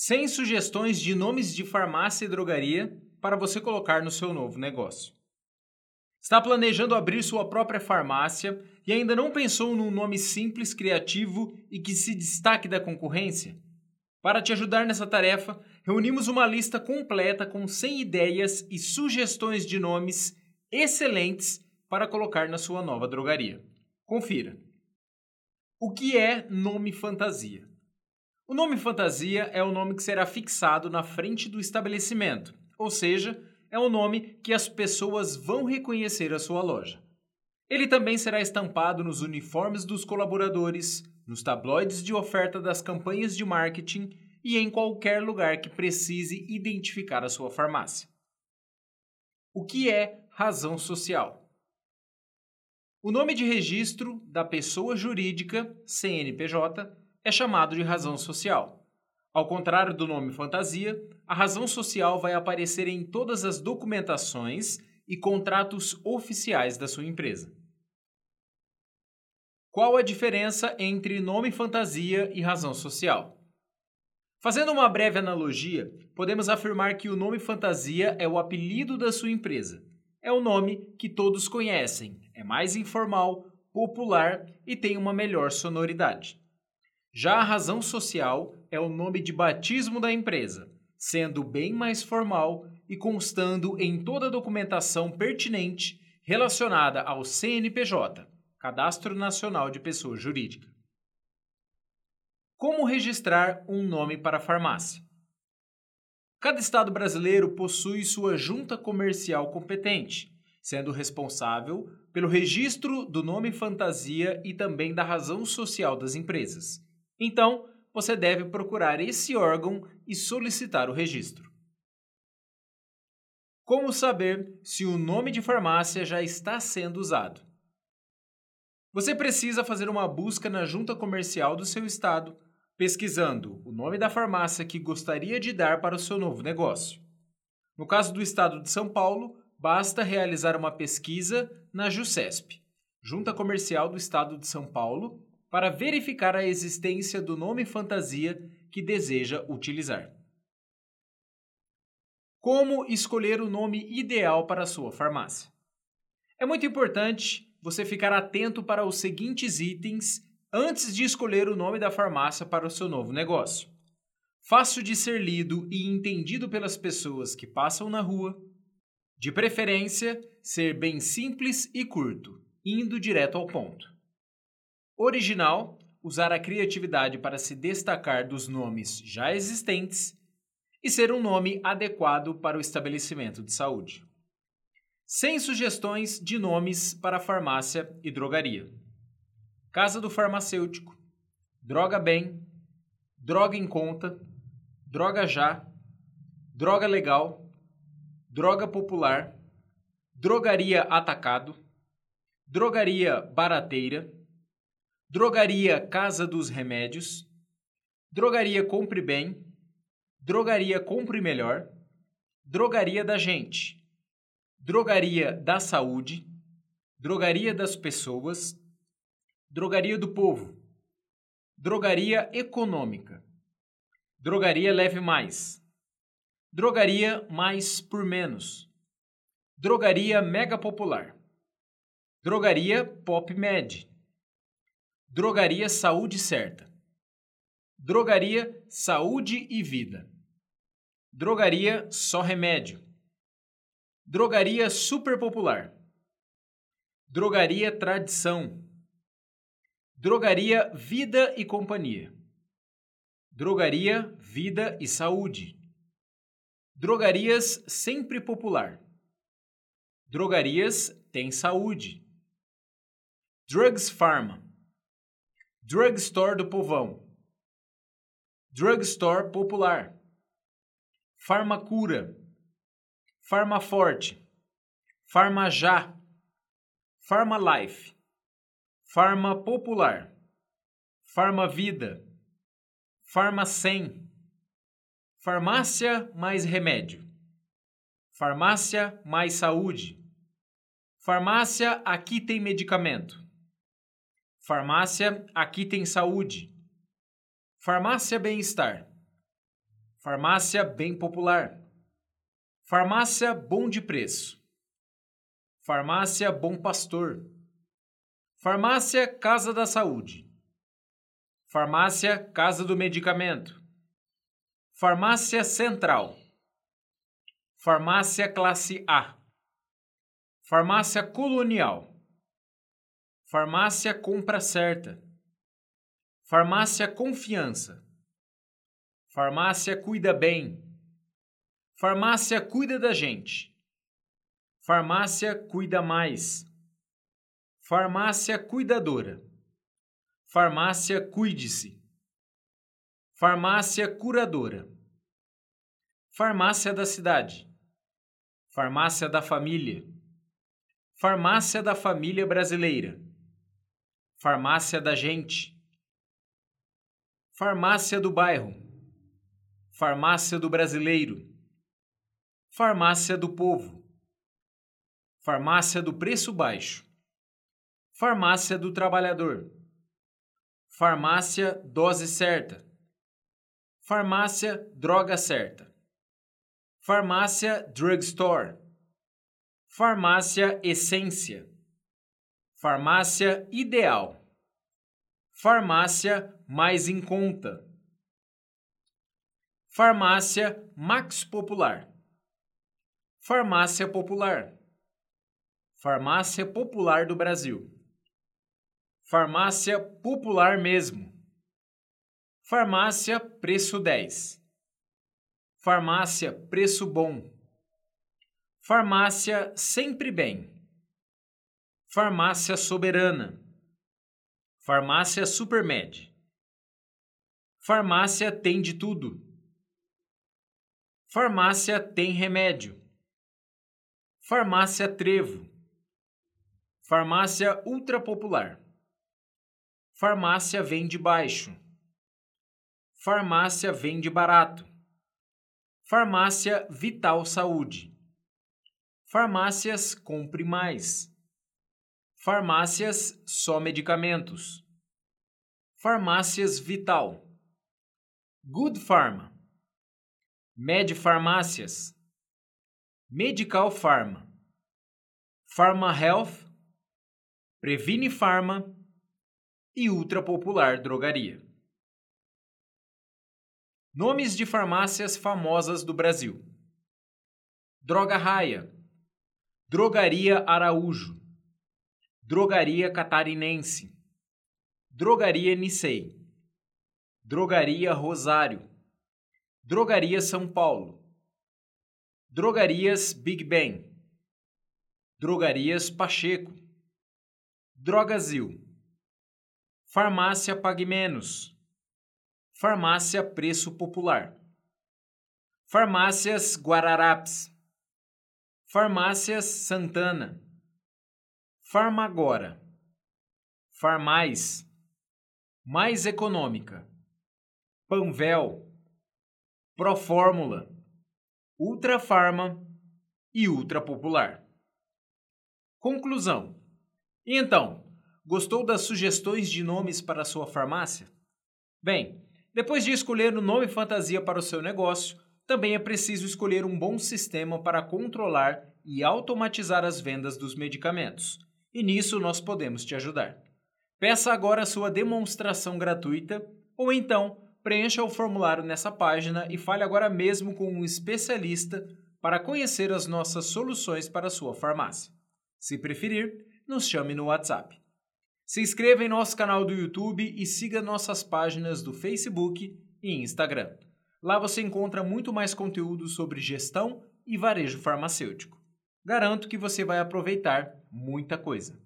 100 sugestões de nomes de farmácia e drogaria para você colocar no seu novo negócio. Está planejando abrir sua própria farmácia e ainda não pensou num nome simples, criativo e que se destaque da concorrência? Para te ajudar nessa tarefa, reunimos uma lista completa com 100 ideias e sugestões de nomes excelentes para colocar na sua nova drogaria. Confira. O que é nome fantasia? O nome fantasia é o nome que será fixado na frente do estabelecimento, ou seja, é o nome que as pessoas vão reconhecer a sua loja. Ele também será estampado nos uniformes dos colaboradores, nos tabloides de oferta das campanhas de marketing e em qualquer lugar que precise identificar a sua farmácia. O que é razão social? O nome de registro da pessoa jurídica, CNPJ, é chamado de razão social. Ao contrário do nome fantasia, a razão social vai aparecer em todas as documentações e contratos oficiais da sua empresa. Qual a diferença entre nome fantasia e razão social? Fazendo uma breve analogia, podemos afirmar que o nome fantasia é o apelido da sua empresa. É o nome que todos conhecem, é mais informal, popular e tem uma melhor sonoridade. Já a razão social é o nome de batismo da empresa, sendo bem mais formal e constando em toda a documentação pertinente relacionada ao CNPJ, Cadastro Nacional de Pessoa Jurídica. Como registrar um nome para farmácia? Cada estado brasileiro possui sua junta comercial competente, sendo responsável pelo registro do nome fantasia e também da razão social das empresas. Então, você deve procurar esse órgão e solicitar o registro. Como saber se o nome de farmácia já está sendo usado? Você precisa fazer uma busca na junta comercial do seu estado, pesquisando o nome da farmácia que gostaria de dar para o seu novo negócio. No caso do estado de São Paulo, basta realizar uma pesquisa na JUSESP, Junta Comercial do Estado de São Paulo, para verificar a existência do nome fantasia que deseja utilizar. Como escolher o nome ideal para a sua farmácia? É muito importante você ficar atento para os seguintes itens antes de escolher o nome da farmácia para o seu novo negócio. Fácil de ser lido e entendido pelas pessoas que passam na rua. De preferência, ser bem simples e curto, indo direto ao ponto. Original, usar a criatividade para se destacar dos nomes já existentes e ser um nome adequado para o estabelecimento de saúde. Sem sugestões de nomes para farmácia e drogaria. Casa do farmacêutico, Droga Bem, Droga em Conta, Droga Já, Droga Legal, Droga Popular, Drogaria Atacado, Drogaria Barateira, Drogaria Casa dos Remédios, Drogaria Compre Bem, Drogaria Compre Melhor, Drogaria da Gente, Drogaria da Saúde, Drogaria das Pessoas, Drogaria do Povo, Drogaria Econômica, Drogaria Leve Mais, Drogaria Mais por Menos, Drogaria Mega Popular, Drogaria Pop Med, Drogaria Saúde Certa. Drogaria Saúde e Vida. Drogaria Só Remédio. Drogaria Super Popular. Drogaria Tradição. Drogaria Vida e Companhia. Drogaria Vida e Saúde. Drogarias Sempre Popular. Drogarias Tem Saúde. Drugs Pharma. Drugstore do Povão. Drugstore Popular. Farmacura. Farmaforte. Farmajá. Farmalife. Farma Popular. Farmavida. Farmacem. Farmácia mais remédio. Farmácia mais saúde. Farmácia aqui tem medicamento. Farmácia Aqui Tem Saúde. Farmácia Bem-Estar. Farmácia bem popular. Farmácia bom de preço. Farmácia Bom Pastor. Farmácia Casa da Saúde. Farmácia Casa do Medicamento. Farmácia Central. Farmácia Classe A. Farmácia Colonial. Farmácia Compra Certa. Farmácia Confiança. Farmácia Cuida Bem. Farmácia Cuida da Gente. Farmácia Cuida Mais. Farmácia Cuidadora. Farmácia Cuide-se. Farmácia Curadora. Farmácia da Cidade. Farmácia da Família. Farmácia da Família Brasileira. Farmácia da Gente. Farmácia do Bairro. Farmácia do Brasileiro. Farmácia do Povo. Farmácia do Preço Baixo. Farmácia do Trabalhador. Farmácia Dose Certa. Farmácia Droga Certa. Farmácia Drugstore. Farmácia Essência. Farmácia Ideal. Farmácia Mais em Conta. Farmácia Max Popular. Farmácia Popular. Farmácia Popular do Brasil. Farmácia Popular mesmo. Farmácia Preço 10. Farmácia Preço Bom. Farmácia Sempre Bem. Farmácia Soberana. Farmácia Supermed. Farmácia Tem de Tudo. Farmácia Tem Remédio. Farmácia Trevo. Farmácia Ultra Popular. Farmácia vende baixo. Farmácia vende barato. Farmácia Vital Saúde. Farmácias Compre Mais. Farmácias Só Medicamentos. Farmácias Vital. Good Pharma. Med Farmácias. Medical Pharma. Pharma Health. Previne Pharma e ultra popular drogaria. Nomes de farmácias famosas do Brasil: Droga Raia, Drogaria Araújo, Drogaria Catarinense, Drogaria Nicei, Drogaria Rosário, Drogaria São Paulo, Drogarias Big Ben, Drogarias Pacheco, Drogazil. Farmácia Pague Menos. Farmácia Preço Popular. Farmácias Guararapes. Farmácias Santana. Farmagora. Farmais. Mais Econômica. Panvel. Profórmula. Ultra Farma e Ultra Popular. Conclusão. E então, Gostou das sugestões de nomes para sua farmácia? Bem, depois de escolher o nome fantasia para o seu negócio, também é preciso escolher um bom sistema para controlar e automatizar as vendas dos medicamentos. E nisso nós podemos te ajudar. Peça agora sua demonstração gratuita ou então preencha o formulário nessa página e fale agora mesmo com um especialista para conhecer as nossas soluções para sua farmácia. Se preferir, nos chame no WhatsApp. Se inscreva em nosso canal do YouTube e siga nossas páginas do Facebook e Instagram. Lá você encontra muito mais conteúdo sobre gestão e varejo farmacêutico. Garanto que você vai aproveitar muita coisa.